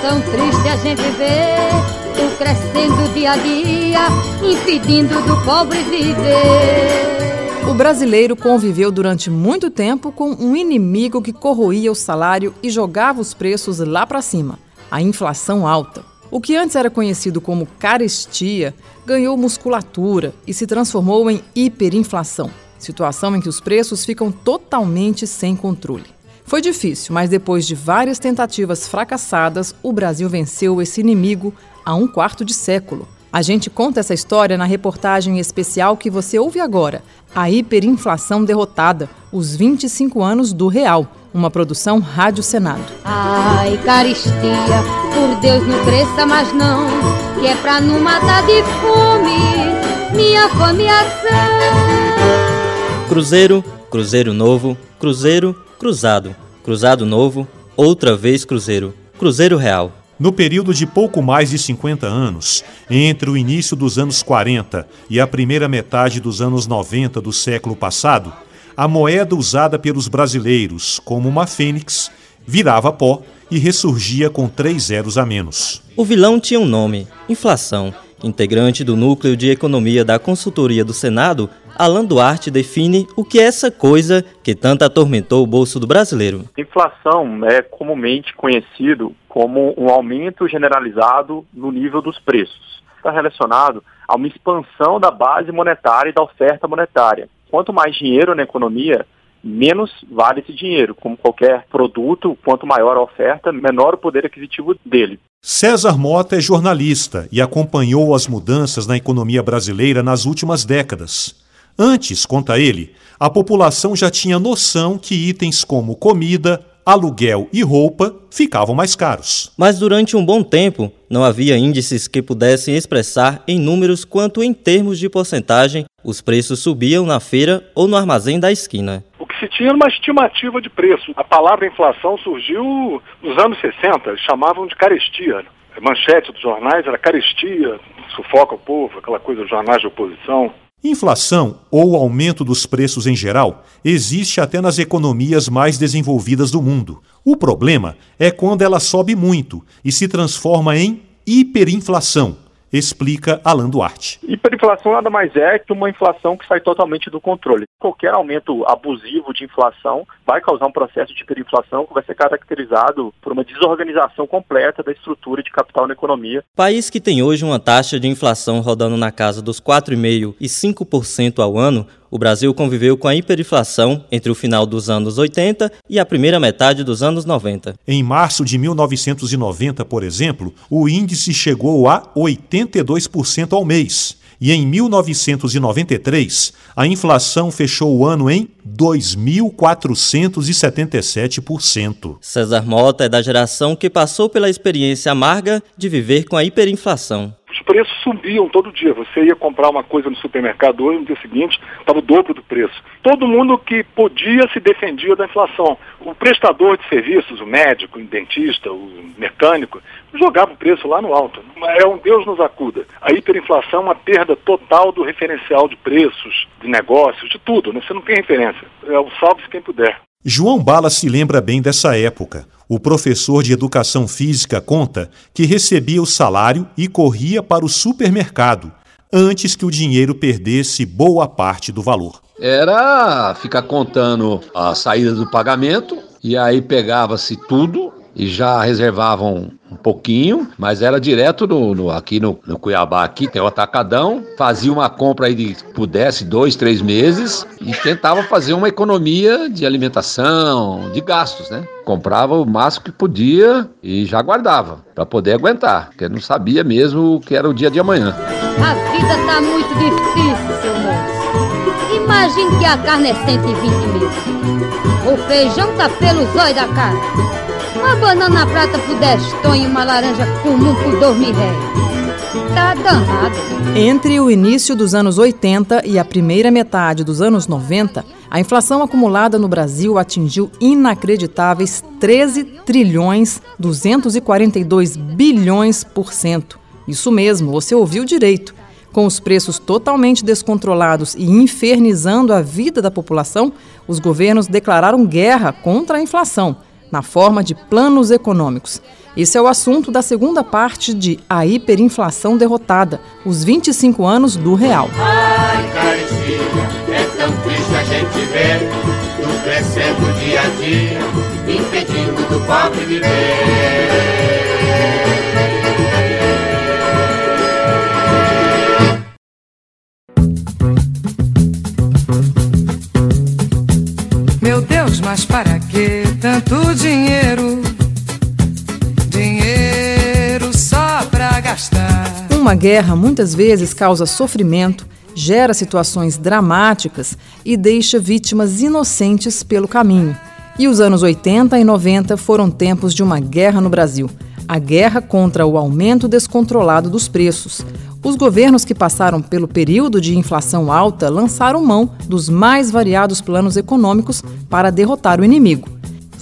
tão triste a gente vê o crescendo dia a dia, impedindo do pobre viver. O brasileiro conviveu durante muito tempo com um inimigo que corroía o salário e jogava os preços lá para cima a inflação alta. O que antes era conhecido como carestia ganhou musculatura e se transformou em hiperinflação situação em que os preços ficam totalmente sem controle. Foi difícil, mas depois de várias tentativas fracassadas, o Brasil venceu esse inimigo há um quarto de século. A gente conta essa história na reportagem especial que você ouve agora, A Hiperinflação Derrotada, os 25 anos do Real, uma produção Rádio Senado. Ai, caristia, por Deus não cresça mais não, que é pra não matar de fome, minha fome Cruzeiro, Cruzeiro Novo, Cruzeiro, Cruzado, Cruzado Novo, outra vez Cruzeiro, Cruzeiro Real. No período de pouco mais de 50 anos, entre o início dos anos 40 e a primeira metade dos anos 90 do século passado, a moeda usada pelos brasileiros como uma fênix virava pó e ressurgia com três zeros a menos. O vilão tinha um nome: inflação. Integrante do núcleo de economia da consultoria do Senado, Alan Duarte define o que é essa coisa que tanto atormentou o bolso do brasileiro. Inflação é comumente conhecido como um aumento generalizado no nível dos preços. Está relacionado a uma expansão da base monetária e da oferta monetária. Quanto mais dinheiro na economia, menos vale esse dinheiro. Como qualquer produto, quanto maior a oferta, menor o poder aquisitivo dele. César Mota é jornalista e acompanhou as mudanças na economia brasileira nas últimas décadas. Antes, conta ele, a população já tinha noção que itens como comida, aluguel e roupa ficavam mais caros. Mas durante um bom tempo, não havia índices que pudessem expressar em números quanto em termos de porcentagem os preços subiam na feira ou no armazém da esquina. Que se tinha uma estimativa de preço. A palavra inflação surgiu nos anos 60, chamavam de carestia. A manchete dos jornais era carestia, sufoca o povo, aquela coisa dos jornais de oposição. Inflação, ou aumento dos preços em geral, existe até nas economias mais desenvolvidas do mundo. O problema é quando ela sobe muito e se transforma em hiperinflação, explica Alan Duarte. Hiperinflação nada mais é que uma inflação que sai totalmente do controle. Qualquer aumento abusivo de inflação vai causar um processo de hiperinflação que vai ser caracterizado por uma desorganização completa da estrutura de capital na economia. País que tem hoje uma taxa de inflação rodando na casa dos 4,5% e 5% ao ano, o Brasil conviveu com a hiperinflação entre o final dos anos 80 e a primeira metade dos anos 90. Em março de 1990, por exemplo, o índice chegou a 82% ao mês. E em 1993, a inflação fechou o ano em 2.477%. César Mota é da geração que passou pela experiência amarga de viver com a hiperinflação preços subiam todo dia. Você ia comprar uma coisa no supermercado hoje, no dia seguinte, estava o dobro do preço. Todo mundo que podia se defendia da inflação. O prestador de serviços, o médico, o dentista, o mecânico, jogava o preço lá no alto. É um Deus nos acuda. A hiperinflação é uma perda total do referencial de preços, de negócios, de tudo. Né? Você não tem referência. É o salve-se quem puder. João Bala se lembra bem dessa época. O professor de educação física conta que recebia o salário e corria para o supermercado antes que o dinheiro perdesse boa parte do valor. Era ficar contando a saída do pagamento e aí pegava-se tudo e já reservavam um pouquinho, mas era direto no, no aqui no, no, Cuiabá, aqui tem o Atacadão, fazia uma compra aí de pudesse dois, três meses e tentava fazer uma economia de alimentação, de gastos, né? Comprava o máximo que podia e já guardava para poder aguentar, porque não sabia mesmo o que era o dia de amanhã. A vida tá muito difícil, seu moço. Imagine que a carne é 120 mil. O feijão tá pelo zóio da cara. Uma banana prata por 10 tons e uma laranja comum por 2 mil réis. Tá danado. Entre o início dos anos 80 e a primeira metade dos anos 90, a inflação acumulada no Brasil atingiu inacreditáveis 13 trilhões 242 bilhões por cento. Isso mesmo, você ouviu direito. Com os preços totalmente descontrolados e infernizando a vida da população, os governos declararam guerra contra a inflação na forma de planos econômicos. Esse é o assunto da segunda parte de A Hiperinflação Derrotada, os 25 anos do real. Ai, caristia, é tão triste a gente ver tudo crescendo dia a dia, impedindo do pobre viver. Meu Deus, mas para que tanto dinheiro? Uma guerra muitas vezes causa sofrimento, gera situações dramáticas e deixa vítimas inocentes pelo caminho. E os anos 80 e 90 foram tempos de uma guerra no Brasil a guerra contra o aumento descontrolado dos preços. Os governos que passaram pelo período de inflação alta lançaram mão dos mais variados planos econômicos para derrotar o inimigo.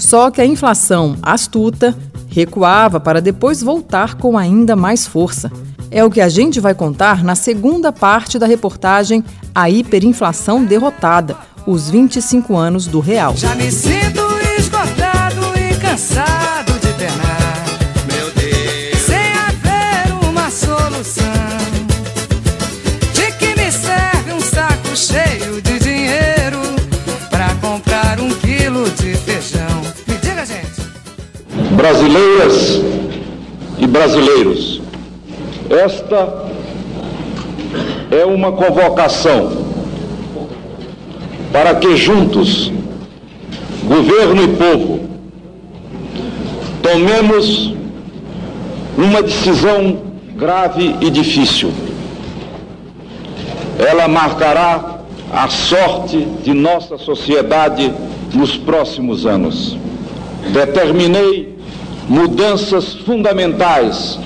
Só que a inflação astuta recuava para depois voltar com ainda mais força. É o que a gente vai contar na segunda parte da reportagem A Hiperinflação Derrotada os 25 anos do Real. Já me sinto esgotado e cansado Brasileiras e brasileiros esta é uma convocação para que juntos, governo e povo, tomemos uma decisão grave e difícil. Ela marcará a sorte de nossa sociedade nos próximos anos. Determinei mudanças fundamentais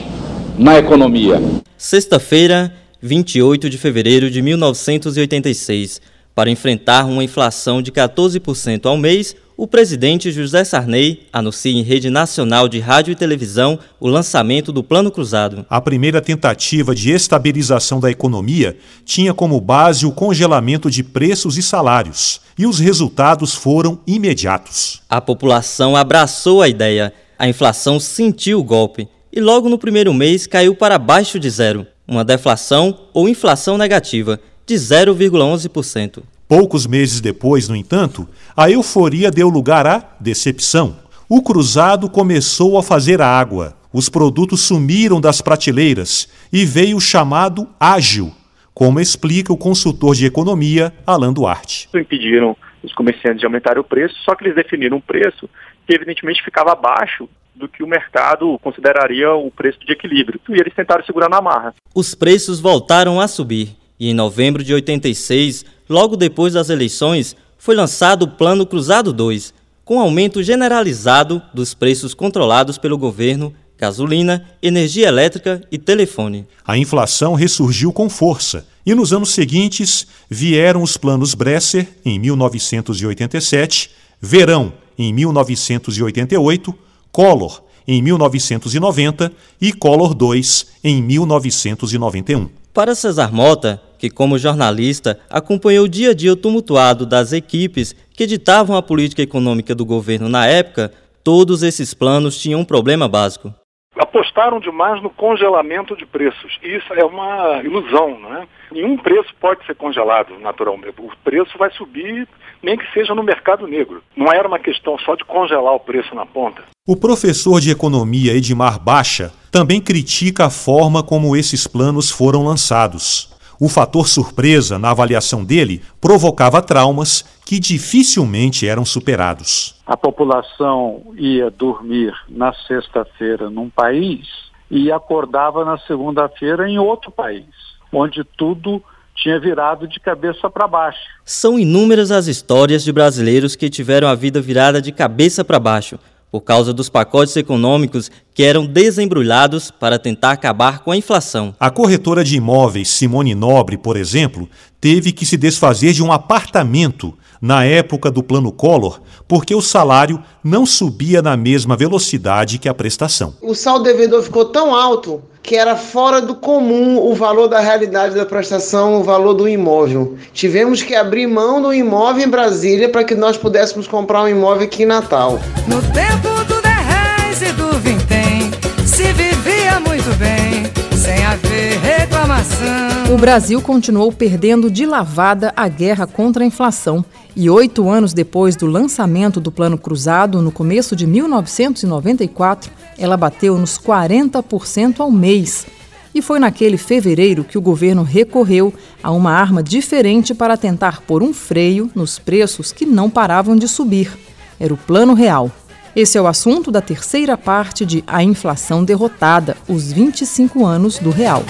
na economia. Sexta-feira, 28 de fevereiro de 1986. Para enfrentar uma inflação de 14% ao mês, o presidente José Sarney anuncia em rede nacional de rádio e televisão o lançamento do Plano Cruzado. A primeira tentativa de estabilização da economia tinha como base o congelamento de preços e salários, e os resultados foram imediatos. A população abraçou a ideia. A inflação sentiu o golpe e logo no primeiro mês caiu para abaixo de zero, uma deflação ou inflação negativa de 0,11%. Poucos meses depois, no entanto, a euforia deu lugar à decepção. O cruzado começou a fazer água, os produtos sumiram das prateleiras e veio o chamado ágil, como explica o consultor de economia Alan Duarte. Impediram os comerciantes de aumentar o preço, só que eles definiram um preço que evidentemente ficava abaixo do que o mercado consideraria o preço de equilíbrio. E eles tentaram segurar na marra. Os preços voltaram a subir e em novembro de 86, logo depois das eleições, foi lançado o Plano Cruzado 2, com aumento generalizado dos preços controlados pelo governo gasolina, energia elétrica e telefone. A inflação ressurgiu com força e nos anos seguintes vieram os planos Bresser em 1987, Verão em 1988, Collor em 1990 e Collor II em 1991. Para Cesar Mota, que como jornalista acompanhou o dia a dia tumultuado das equipes que ditavam a política econômica do governo na época, todos esses planos tinham um problema básico apostaram demais no congelamento de preços. E isso é uma ilusão, né? Nenhum preço pode ser congelado naturalmente. O preço vai subir, nem que seja no mercado negro. Não era uma questão só de congelar o preço na ponta. O professor de economia Edmar Baixa também critica a forma como esses planos foram lançados. O fator surpresa na avaliação dele provocava traumas que dificilmente eram superados. A população ia dormir na sexta-feira num país e acordava na segunda-feira em outro país, onde tudo tinha virado de cabeça para baixo. São inúmeras as histórias de brasileiros que tiveram a vida virada de cabeça para baixo por causa dos pacotes econômicos que eram desembrulhados para tentar acabar com a inflação. A corretora de imóveis Simone Nobre, por exemplo, teve que se desfazer de um apartamento na época do Plano Collor, porque o salário não subia na mesma velocidade que a prestação. O saldo devedor ficou tão alto que era fora do comum o valor da realidade da prestação, o valor do imóvel. Tivemos que abrir mão do imóvel em Brasília para que nós pudéssemos comprar um imóvel aqui em Natal. No tempo do 10 e do vintém, se vivia muito bem, sem haver reclamação. O Brasil continuou perdendo de lavada a guerra contra a inflação e oito anos depois do lançamento do Plano Cruzado, no começo de 1994, ela bateu nos 40% ao mês. E foi naquele fevereiro que o governo recorreu a uma arma diferente para tentar pôr um freio nos preços que não paravam de subir. Era o Plano Real. Esse é o assunto da terceira parte de A Inflação Derrotada, os 25 anos do Real.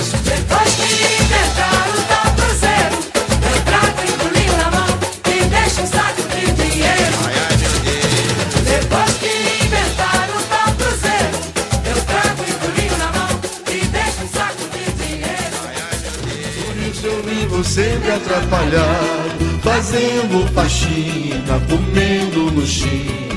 Sempre atrapalhado, fazendo faxina, comendo luxinha.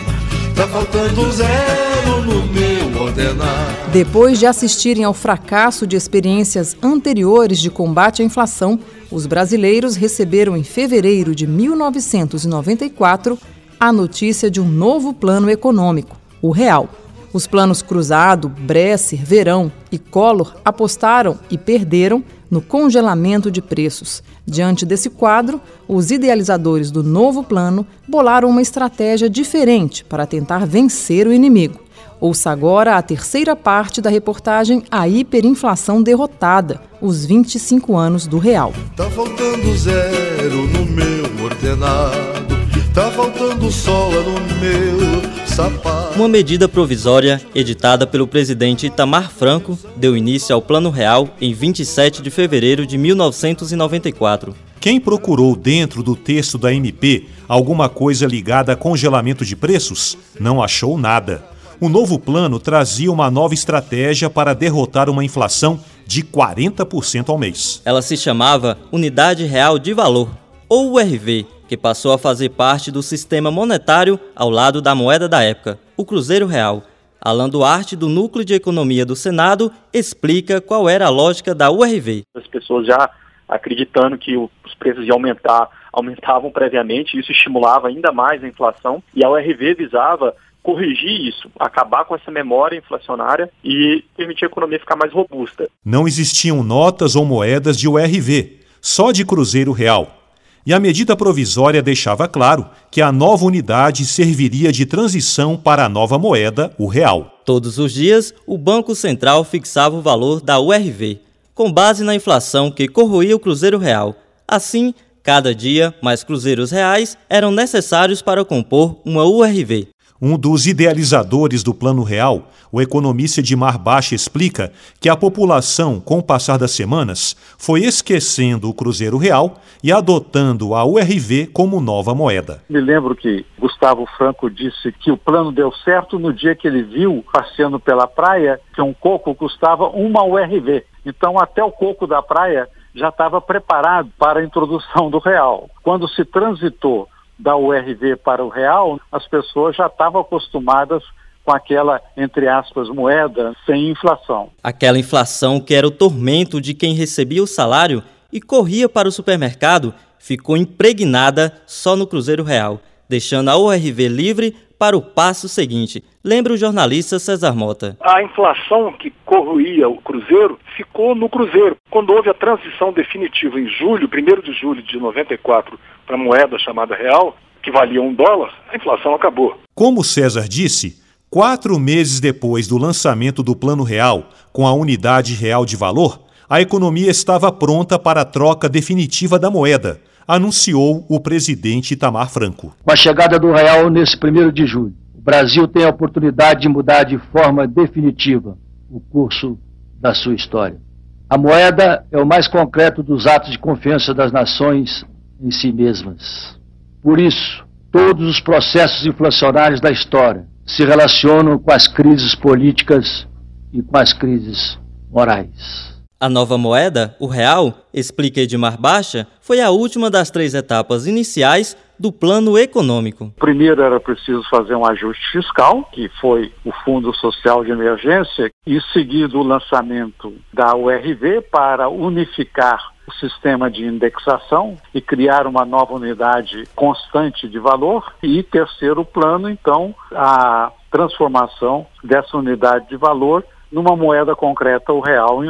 Tá faltando zero no meu ordenado. Depois de assistirem ao fracasso de experiências anteriores de combate à inflação, os brasileiros receberam em fevereiro de 1994 a notícia de um novo plano econômico, o Real. Os planos Cruzado, Bresser, Verão e Collor apostaram e perderam no congelamento de preços. Diante desse quadro, os idealizadores do novo plano bolaram uma estratégia diferente para tentar vencer o inimigo. Ouça agora a terceira parte da reportagem A Hiperinflação Derrotada, os 25 anos do Real. Tá faltando zero no meu ordenado, tá faltando sola no meu sapato. Uma medida provisória editada pelo presidente Itamar Franco deu início ao Plano Real em 27 de fevereiro de 1994. Quem procurou dentro do texto da MP alguma coisa ligada a congelamento de preços não achou nada. O novo plano trazia uma nova estratégia para derrotar uma inflação de 40% ao mês. Ela se chamava Unidade Real de Valor, ou URV, que passou a fazer parte do sistema monetário ao lado da moeda da época, o Cruzeiro Real. Alan Duarte, do Núcleo de Economia do Senado, explica qual era a lógica da URV. As pessoas já acreditando que os preços iam aumentar, aumentavam previamente, isso estimulava ainda mais a inflação, e a URV visava corrigir isso, acabar com essa memória inflacionária e permitir a economia ficar mais robusta. Não existiam notas ou moedas de URV, só de Cruzeiro Real. E a medida provisória deixava claro que a nova unidade serviria de transição para a nova moeda, o real. Todos os dias, o Banco Central fixava o valor da URV, com base na inflação que corroía o Cruzeiro Real. Assim, cada dia, mais cruzeiros reais eram necessários para compor uma URV. Um dos idealizadores do Plano Real, o economista Edmar Baixa explica que a população, com o passar das semanas, foi esquecendo o Cruzeiro Real e adotando a URV como nova moeda. Me lembro que Gustavo Franco disse que o plano deu certo no dia que ele viu, passeando pela praia, que um coco custava uma URV. Então, até o coco da praia já estava preparado para a introdução do real. Quando se transitou da URV para o real, as pessoas já estavam acostumadas com aquela, entre aspas, moeda sem inflação. Aquela inflação que era o tormento de quem recebia o salário e corria para o supermercado ficou impregnada só no Cruzeiro Real, deixando a URV livre para o passo seguinte. Lembra o jornalista César Mota. A inflação que corroía o Cruzeiro ficou no Cruzeiro. Quando houve a transição definitiva em julho, 1 de julho de 94, para a moeda chamada real, que valia um dólar, a inflação acabou. Como César disse, quatro meses depois do lançamento do Plano Real, com a unidade real de valor, a economia estava pronta para a troca definitiva da moeda anunciou o presidente Itamar Franco. Com a chegada do real nesse primeiro de julho, o Brasil tem a oportunidade de mudar de forma definitiva o curso da sua história. A moeda é o mais concreto dos atos de confiança das nações em si mesmas. Por isso, todos os processos inflacionários da história se relacionam com as crises políticas e com as crises morais. A nova moeda, o real, explica Edmar Baixa, foi a última das três etapas iniciais do plano econômico. Primeiro era preciso fazer um ajuste fiscal, que foi o Fundo Social de Emergência, e seguido o lançamento da URV para unificar o sistema de indexação e criar uma nova unidade constante de valor. E terceiro plano, então, a transformação dessa unidade de valor numa moeda concreta, o real,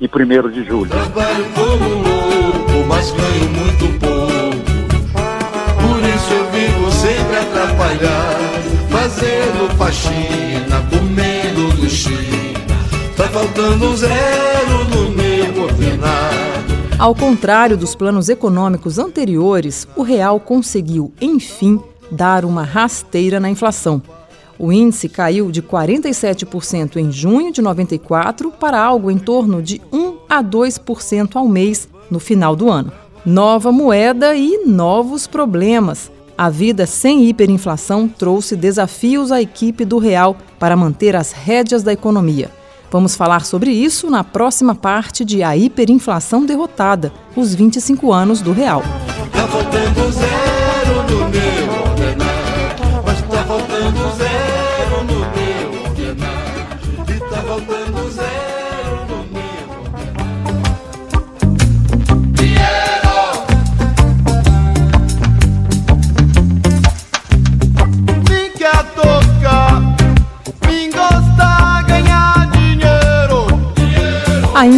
em 1 de julho. Trabalho como louco, mas ganho muito pouco. Por isso eu vivo sempre atrapalhado, fazendo faxina, comendo. Tá faltando zero no meu ordenado. Ao contrário dos planos econômicos anteriores, o real conseguiu, enfim, dar uma rasteira na inflação. O índice caiu de 47% em junho de 94 para algo em torno de 1 a 2% ao mês no final do ano. Nova moeda e novos problemas. A vida sem hiperinflação trouxe desafios à equipe do Real para manter as rédeas da economia. Vamos falar sobre isso na próxima parte de A Hiperinflação Derrotada, os 25 anos do Real.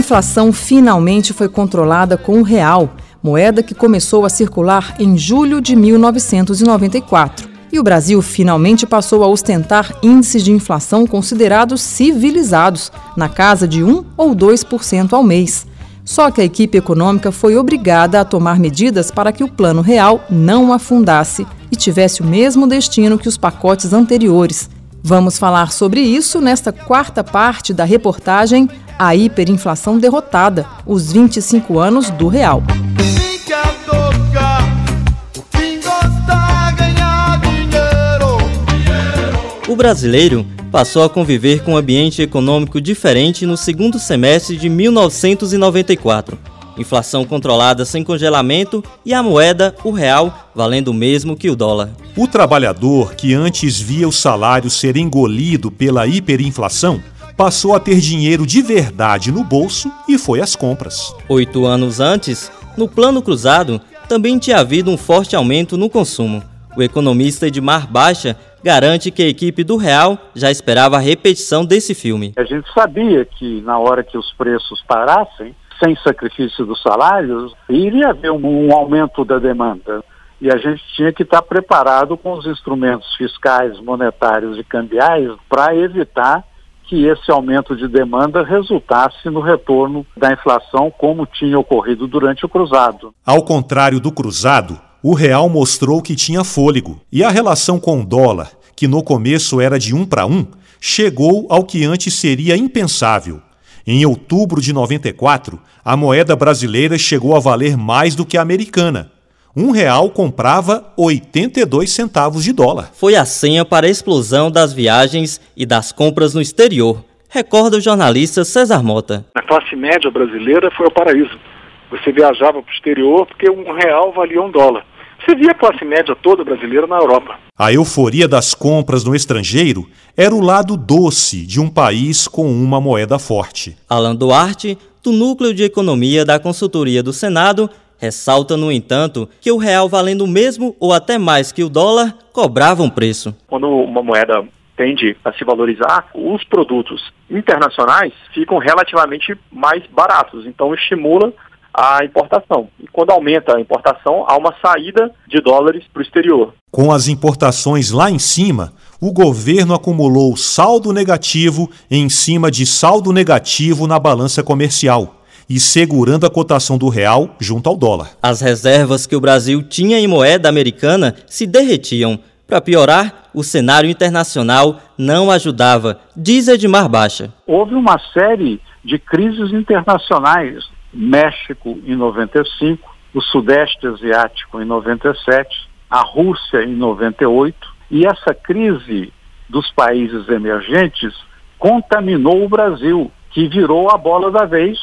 Inflação finalmente foi controlada com o real, moeda que começou a circular em julho de 1994. E o Brasil finalmente passou a ostentar índices de inflação considerados civilizados, na casa de 1 ou 2% ao mês. Só que a equipe econômica foi obrigada a tomar medidas para que o plano real não afundasse e tivesse o mesmo destino que os pacotes anteriores. Vamos falar sobre isso nesta quarta parte da reportagem A Hiperinflação Derrotada os 25 anos do real. Dinheiro. O brasileiro passou a conviver com um ambiente econômico diferente no segundo semestre de 1994. Inflação controlada sem congelamento e a moeda, o real, valendo o mesmo que o dólar. O trabalhador, que antes via o salário ser engolido pela hiperinflação, passou a ter dinheiro de verdade no bolso e foi às compras. Oito anos antes, no plano cruzado, também tinha havido um forte aumento no consumo. O economista Edmar Baixa garante que a equipe do Real já esperava a repetição desse filme. A gente sabia que na hora que os preços parassem, sem sacrifício dos salários, iria haver um, um aumento da demanda. E a gente tinha que estar preparado com os instrumentos fiscais, monetários e cambiais para evitar que esse aumento de demanda resultasse no retorno da inflação, como tinha ocorrido durante o cruzado. Ao contrário do cruzado, o real mostrou que tinha fôlego e a relação com o dólar, que no começo era de um para um, chegou ao que antes seria impensável. Em outubro de 94, a moeda brasileira chegou a valer mais do que a americana. Um real comprava 82 centavos de dólar. Foi a senha para a explosão das viagens e das compras no exterior, recorda o jornalista César Mota. A classe média brasileira foi o paraíso. Você viajava para o exterior porque um real valia um dólar. Você via a classe média toda brasileira na Europa. A euforia das compras no estrangeiro era o lado doce de um país com uma moeda forte. Alan Duarte, do Núcleo de Economia da Consultoria do Senado, ressalta, no entanto, que o real valendo o mesmo ou até mais que o dólar cobrava um preço. Quando uma moeda tende a se valorizar, os produtos internacionais ficam relativamente mais baratos, então estimula a importação. E quando aumenta a importação, há uma saída de dólares para o exterior. Com as importações lá em cima, o governo acumulou saldo negativo em cima de saldo negativo na balança comercial e segurando a cotação do real junto ao dólar. As reservas que o Brasil tinha em moeda americana se derretiam. Para piorar, o cenário internacional não ajudava, diz Edmar Baixa. Houve uma série de crises internacionais México em 95, o Sudeste Asiático em 97, a Rússia em 98, e essa crise dos países emergentes contaminou o Brasil, que virou a bola da vez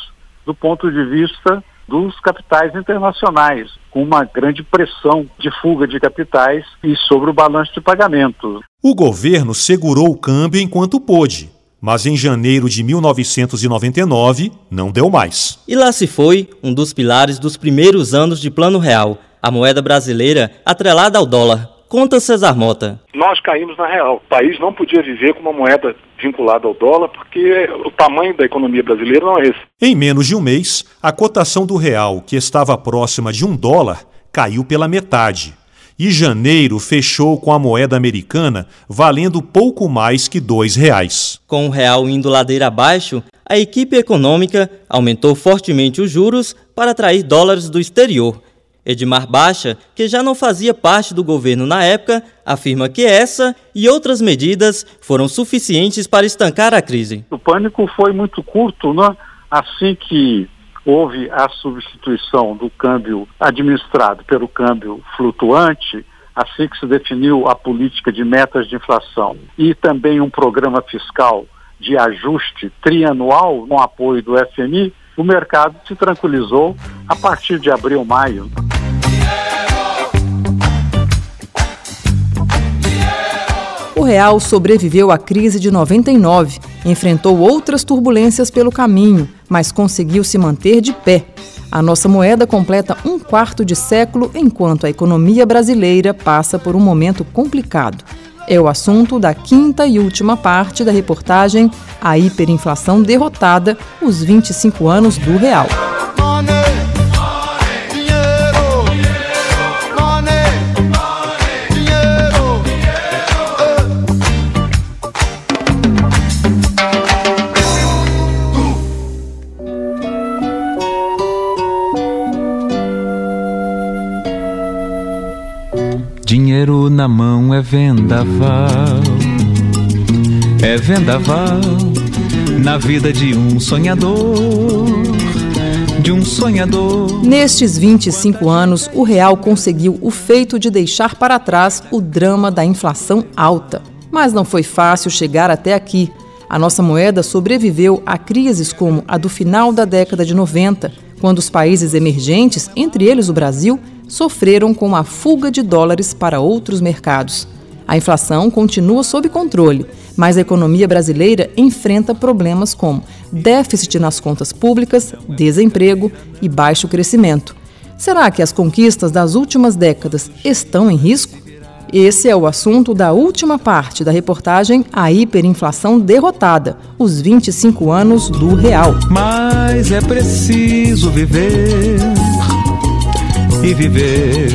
do ponto de vista dos capitais internacionais, com uma grande pressão de fuga de capitais e sobre o balanço de pagamento. O governo segurou o câmbio enquanto pôde, mas em janeiro de 1999 não deu mais. E lá se foi um dos pilares dos primeiros anos de Plano Real, a moeda brasileira atrelada ao dólar. Conta Cesar Mota. Nós caímos na real. O país não podia viver com uma moeda vinculada ao dólar, porque o tamanho da economia brasileira não é esse. Em menos de um mês, a cotação do real, que estava próxima de um dólar, caiu pela metade. E janeiro fechou com a moeda americana valendo pouco mais que dois reais. Com o real indo ladeira abaixo, a equipe econômica aumentou fortemente os juros para atrair dólares do exterior. Edmar Baixa, que já não fazia parte do governo na época, afirma que essa e outras medidas foram suficientes para estancar a crise. O pânico foi muito curto, né? Assim que houve a substituição do câmbio administrado pelo câmbio flutuante, assim que se definiu a política de metas de inflação e também um programa fiscal de ajuste trianual com apoio do FMI, o mercado se tranquilizou a partir de abril, maio. Real sobreviveu à crise de 99, enfrentou outras turbulências pelo caminho, mas conseguiu se manter de pé. A nossa moeda completa um quarto de século enquanto a economia brasileira passa por um momento complicado. É o assunto da quinta e última parte da reportagem A Hiperinflação Derrotada, os 25 anos do real. Na mão é vendaval, é vendaval na vida de um sonhador, de um sonhador. Nestes 25 anos, o real conseguiu o feito de deixar para trás o drama da inflação alta. Mas não foi fácil chegar até aqui. A nossa moeda sobreviveu a crises como a do final da década de 90, quando os países emergentes, entre eles o Brasil, sofreram com a fuga de dólares para outros mercados. A inflação continua sob controle, mas a economia brasileira enfrenta problemas como déficit nas contas públicas, desemprego e baixo crescimento. Será que as conquistas das últimas décadas estão em risco? Esse é o assunto da última parte da reportagem A Hiperinflação Derrotada, os 25 anos do real. Mas é preciso viver e viver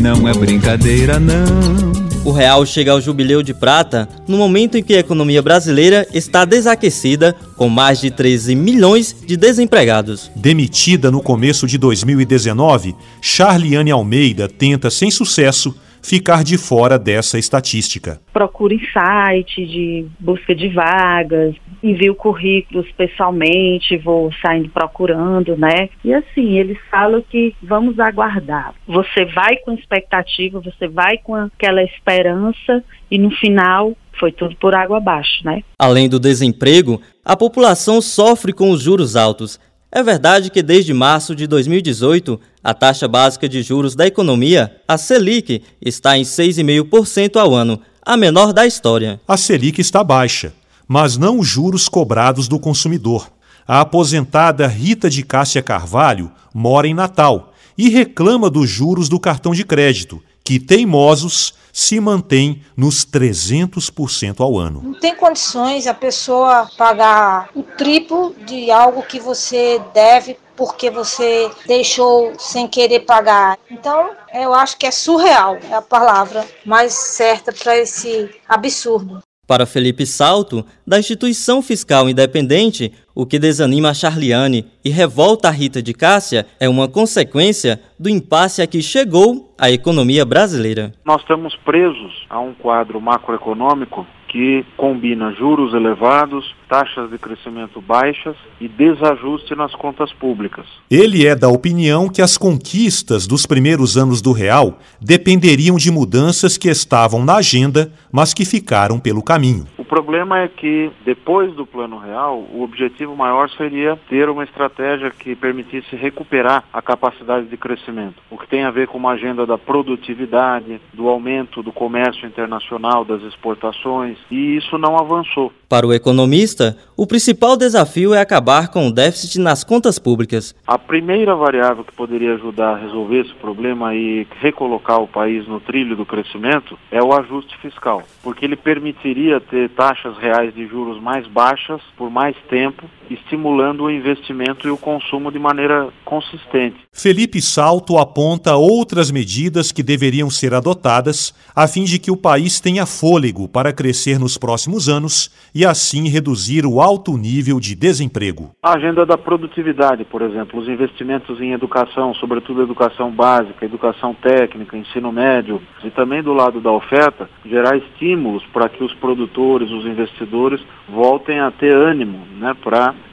não é brincadeira, não. O real chega ao jubileu de prata no momento em que a economia brasileira está desaquecida, com mais de 13 milhões de desempregados. Demitida no começo de 2019, Charliane Almeida tenta, sem sucesso, ficar de fora dessa estatística. Procure site de busca de vagas, envio currículos pessoalmente, vou saindo procurando, né? E assim, eles falam que vamos aguardar. Você vai com expectativa, você vai com aquela esperança e no final foi tudo por água abaixo, né? Além do desemprego, a população sofre com os juros altos. É verdade que desde março de 2018, a taxa básica de juros da economia, a Selic, está em 6,5% ao ano, a menor da história. A Selic está baixa, mas não os juros cobrados do consumidor. A aposentada Rita de Cássia Carvalho mora em Natal e reclama dos juros do cartão de crédito, que teimosos se mantém nos 300% ao ano. Não tem condições a pessoa pagar o triplo de algo que você deve porque você deixou sem querer pagar. Então, eu acho que é surreal, é a palavra mais certa para esse absurdo. Para Felipe Salto, da instituição fiscal independente, o que desanima a Charliane e revolta a Rita de Cássia é uma consequência do impasse a que chegou a economia brasileira. Nós estamos presos a um quadro macroeconômico que combina juros elevados, taxas de crescimento baixas e desajuste nas contas públicas. Ele é da opinião que as conquistas dos primeiros anos do real dependeriam de mudanças que estavam na agenda, mas que ficaram pelo caminho. O problema é que, depois do Plano Real, o objetivo maior seria ter uma estratégia que permitisse recuperar a capacidade de crescimento, o que tem a ver com uma agenda da produtividade, do aumento do comércio internacional, das exportações, e isso não avançou. Para o economista, o principal desafio é acabar com o déficit nas contas públicas. A primeira variável que poderia ajudar a resolver esse problema e recolocar o país no trilho do crescimento é o ajuste fiscal, porque ele permitiria ter taxas reais de juros mais baixas por mais tempo, estimulando o investimento e o consumo de maneira consistente. Felipe Salto aponta outras medidas que deveriam ser adotadas a fim de que o país tenha fôlego para crescer nos próximos anos e assim reduzir o alto nível de desemprego. A agenda da produtividade, por exemplo, os investimentos em educação, sobretudo educação básica, educação técnica, ensino médio, e também do lado da oferta, gerar estímulos para que os produtores, os investidores voltem a ter ânimo né,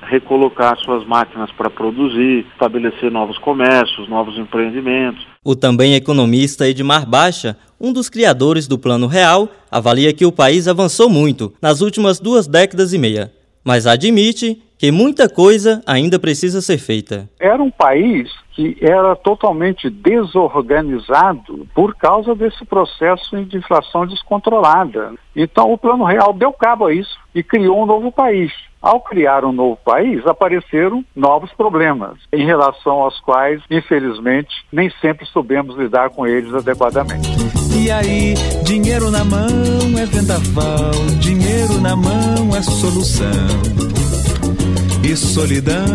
recolocar suas máquinas para produzir, estabelecer novos comércios, novos empreendimentos. O também economista Edmar Baixa, um dos criadores do Plano Real, avalia que o país avançou muito nas últimas duas décadas e meia, mas admite que muita coisa ainda precisa ser feita. Era um país que era totalmente desorganizado por causa desse processo de inflação descontrolada. Então o Plano Real deu cabo a isso e criou um novo país. Ao criar um novo país, apareceram novos problemas, em relação aos quais, infelizmente, nem sempre soubemos lidar com eles adequadamente. E aí, dinheiro na mão é vendaval, dinheiro na mão é solução. E solidão.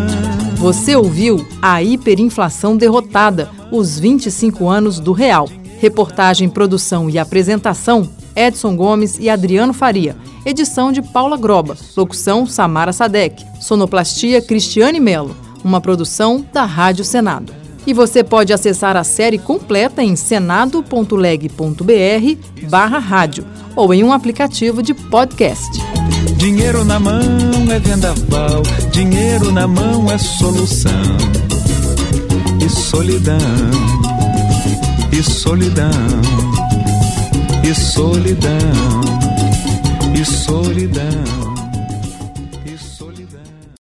Você ouviu a hiperinflação derrotada, os 25 anos do real. Reportagem, produção e apresentação: Edson Gomes e Adriano Faria. Edição de Paula Groba. Locução: Samara Sadek. Sonoplastia: Cristiane Melo. Uma produção da Rádio Senado. E você pode acessar a série completa em senado.leg.br barra rádio ou em um aplicativo de podcast. Dinheiro na mão é vendaval, dinheiro na mão é solução. E solidão, e solidão, e solidão, e solidão.